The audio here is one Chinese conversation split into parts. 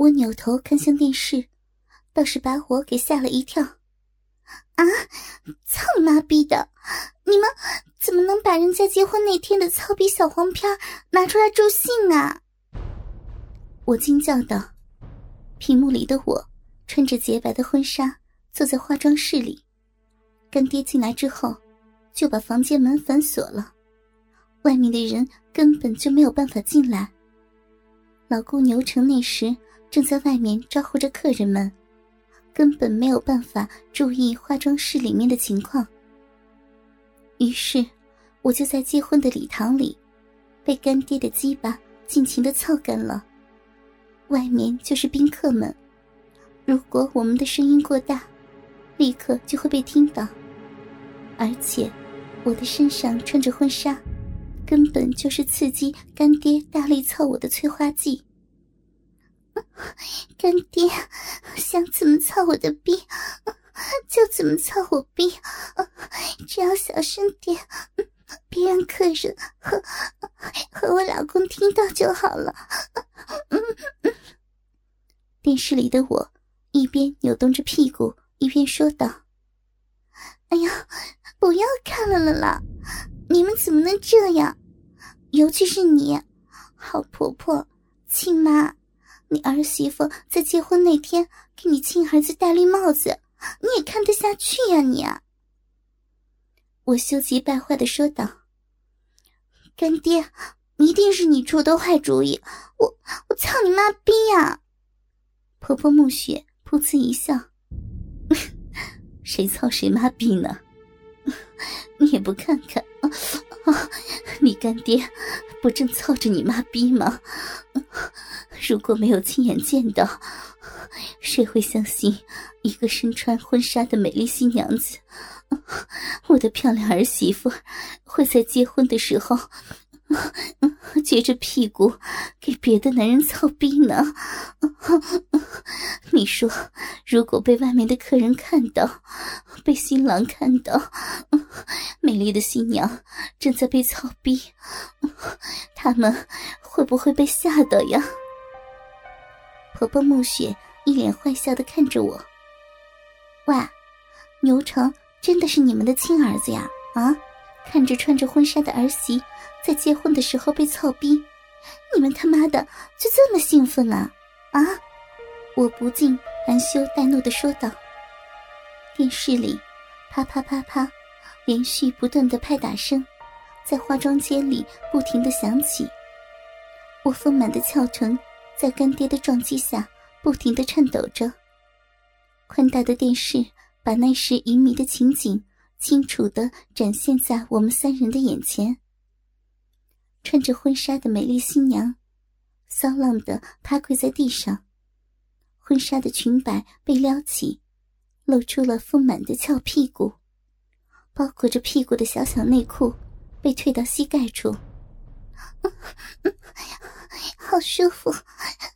我扭头看向电视，倒是把我给吓了一跳。啊！操你妈逼的！你们怎么能把人家结婚那天的操逼小黄片拿出来助兴啊？我惊叫道。屏幕里的我穿着洁白的婚纱，坐在化妆室里。干爹进来之后，就把房间门反锁了，外面的人根本就没有办法进来。老姑牛成那时正在外面招呼着客人们，根本没有办法注意化妆室里面的情况。于是，我就在结婚的礼堂里，被干爹的鸡巴尽情的操干了。外面就是宾客们，如果我们的声音过大，立刻就会被听到。而且，我的身上穿着婚纱，根本就是刺激干爹大力操我的催化剂。干爹想怎么操我的逼，就怎么操我逼，只要小声点，别让客人和和我老公听到就好了。电视里的我一边扭动着屁股，一边说道：“哎呀，不要看了了啦！你们怎么能这样？尤其是你，好婆婆、亲妈，你儿媳妇在结婚那天给你亲儿子戴绿帽子，你也看得下去呀？你！”我羞急败坏的说道：“干爹，一定是你出的坏主意！我我操你妈逼呀！”婆婆暮雪噗呲一笑：“ 谁操谁妈逼呢？你也不看看啊！你干爹不正操着你妈逼吗？如果没有亲眼见到，谁会相信一个身穿婚纱的美丽新娘子，我的漂亮儿媳妇会在结婚的时候？”撅着屁股给别的男人操逼呢？你说，如果被外面的客人看到，被新郎看到，美丽的新娘正在被操逼，他们会不会被吓到呀？婆婆暮雪一脸坏笑的看着我。喂，牛成真的是你们的亲儿子呀？啊？看着穿着婚纱的儿媳在结婚的时候被操逼，你们他妈的就这么兴奋了啊！我不禁含羞带怒的说道。电视里，啪啪啪啪，连续不断的拍打声在化妆间里不停的响起。我丰满的翘臀在干爹的撞击下不停的颤抖着。宽大的电视把那时淫靡的情景。清楚的展现在我们三人的眼前。穿着婚纱的美丽新娘，骚浪的趴跪在地上，婚纱的裙摆被撩起，露出了丰满的翘屁股，包裹着屁股的小小内裤被退到膝盖处，好舒服，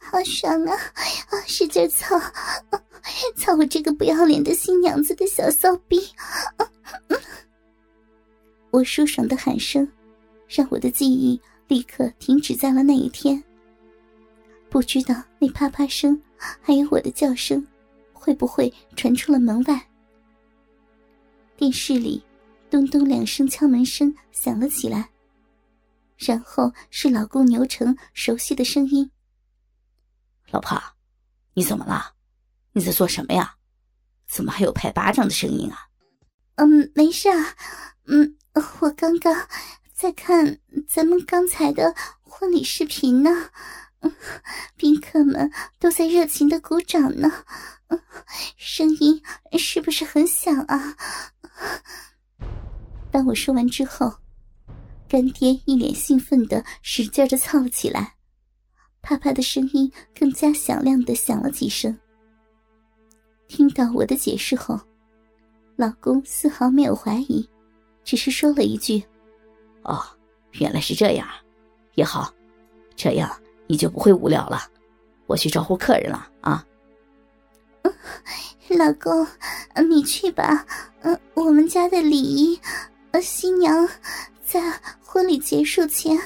好爽啊！使劲操，操我这个不要脸的新娘子的小骚逼！我舒爽的喊声，让我的记忆立刻停止在了那一天。不知道那啪啪声，还有我的叫声，会不会传出了门外？电视里，咚咚两声敲门声响了起来，然后是老公牛成熟悉的声音：“老婆，你怎么了？你在做什么呀？怎么还有拍巴掌的声音啊？”“嗯，没事啊，嗯。”我刚刚在看咱们刚才的婚礼视频呢，宾客们都在热情的鼓掌呢，声音是不是很响啊？当我说完之后，干爹一脸兴奋的使劲的操了起来，啪啪的声音更加响亮的响了几声。听到我的解释后，老公丝毫没有怀疑。只是说了一句：“哦，原来是这样，也好，这样你就不会无聊了。我去招呼客人了啊。”老公，你去吧。嗯，我们家的礼仪，呃，新娘在婚礼结束前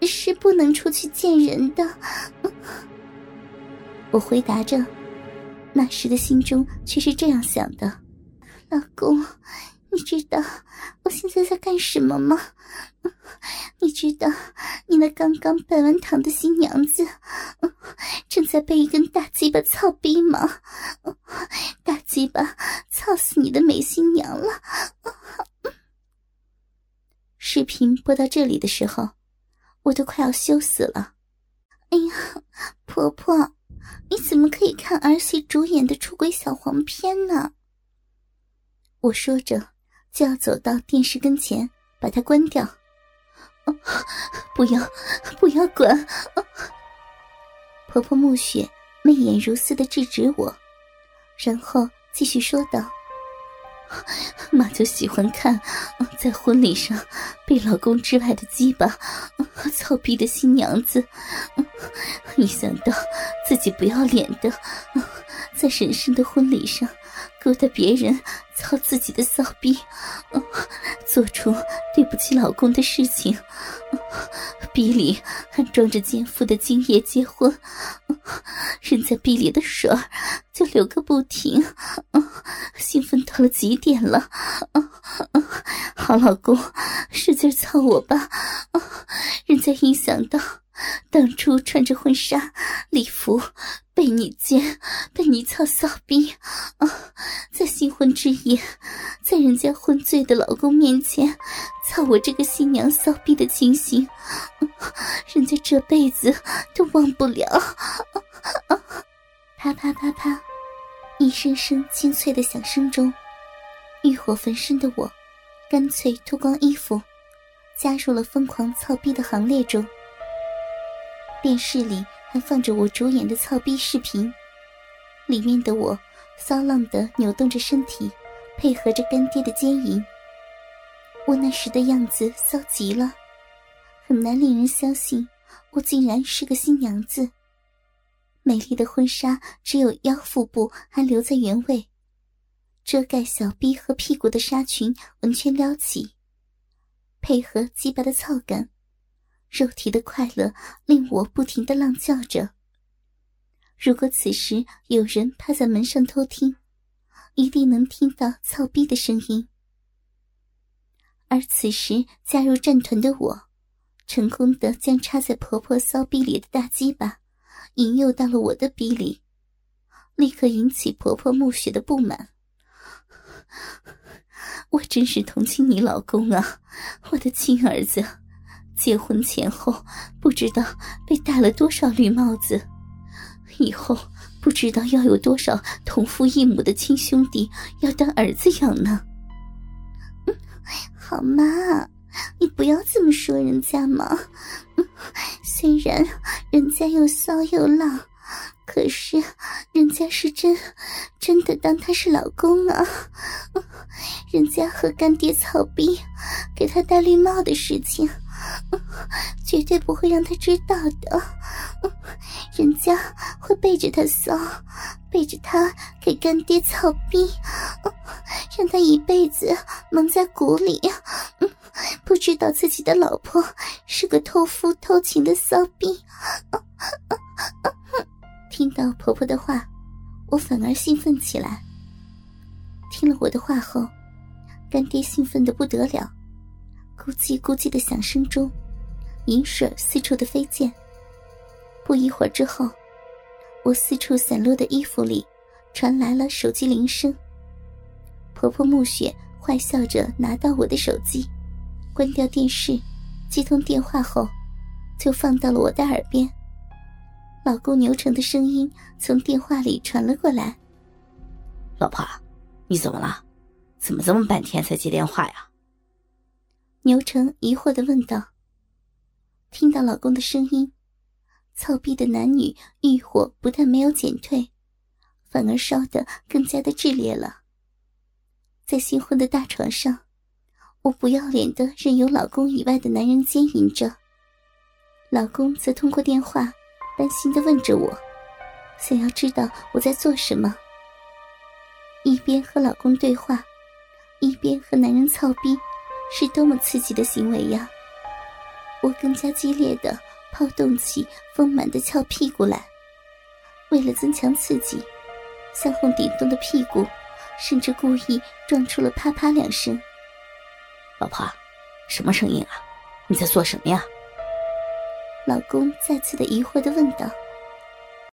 是不能出去见人的。我回答着，那时的心中却是这样想的：老公，你知道我现在在干什么吗？你知道你那刚刚拜完堂的新娘子，正在被一根大鸡巴操逼吗？大鸡巴操死你的美新娘了！视频播到这里的时候，我都快要羞死了。哎呀，婆婆，你怎么可以看儿媳主演的出轨小黄片呢？我说着，就要走到电视跟前，把它关掉。不要，不要管！婆婆暮雪媚眼如丝的制止我，然后继续说道：“妈就喜欢看在婚礼上被老公之外的鸡巴操逼的新娘子，一想到自己不要脸的在神圣的婚礼上勾搭别人操自己的骚逼，做出对不起老公的事情。”逼里还装着奸夫的精液结婚，人在逼里的水就流个不停，兴奋到了极点了。好老公，使劲操我吧！人家一想到当初穿着婚纱礼服被你奸，被你操骚逼，啊在新婚之夜，在人家昏醉的老公面前。操我这个新娘骚逼的情形，人家这辈子都忘不了。啪啪啪啪，一声声清脆的响声中，欲火焚身的我，干脆脱光衣服，加入了疯狂操逼的行列中。电视里还放着我主演的操逼视频，里面的我骚浪的扭动着身体，配合着干爹的奸淫。我那时的样子骚极了，很难令人相信我竟然是个新娘子。美丽的婚纱只有腰腹部还留在原位，遮盖小臂和屁股的纱裙完全撩起，配合鸡巴的操感，肉体的快乐令我不停的浪叫着。如果此时有人趴在门上偷听，一定能听到操逼的声音。而此时加入战团的我，成功的将插在婆婆骚逼里的大鸡巴引诱到了我的逼里，立刻引起婆婆暮雪的不满。我真是同情你老公啊，我的亲儿子，结婚前后不知道被戴了多少绿帽子，以后不知道要有多少同父异母的亲兄弟要当儿子养呢。嗯好妈，你不要这么说人家嘛。虽然人家又骚又浪，可是人家是真真的当他是老公啊。人家和干爹草逼，给他戴绿帽的事情，绝对不会让他知道的。人家会背着他骚，背着他给干爹操逼，让他一辈子蒙在鼓里，不知道自己的老婆是个偷夫偷情的骚逼。听到婆婆的话，我反而兴奋起来。听了我的话后，干爹兴奋的不得了，咕叽咕叽的响声中，银水四处的飞溅。不一会儿之后，我四处散落的衣服里传来了手机铃声。婆婆暮雪坏笑着拿到我的手机，关掉电视，接通电话后，就放到了我的耳边。老公牛成的声音从电话里传了过来：“老婆，你怎么了？怎么这么半天才接电话呀？”牛成疑惑的问道。听到老公的声音。操逼的男女欲火不但没有减退，反而烧得更加的炽烈了。在新婚的大床上，我不要脸的任由老公以外的男人奸淫着，老公则通过电话担心的问着我，想要知道我在做什么。一边和老公对话，一边和男人操逼，是多么刺激的行为呀！我更加激烈的。抛动起丰满的翘屁股来，为了增强刺激，向后顶动的屁股，甚至故意撞出了啪啪两声。老婆，什么声音啊？你在做什么呀？老公再次的疑惑的问道。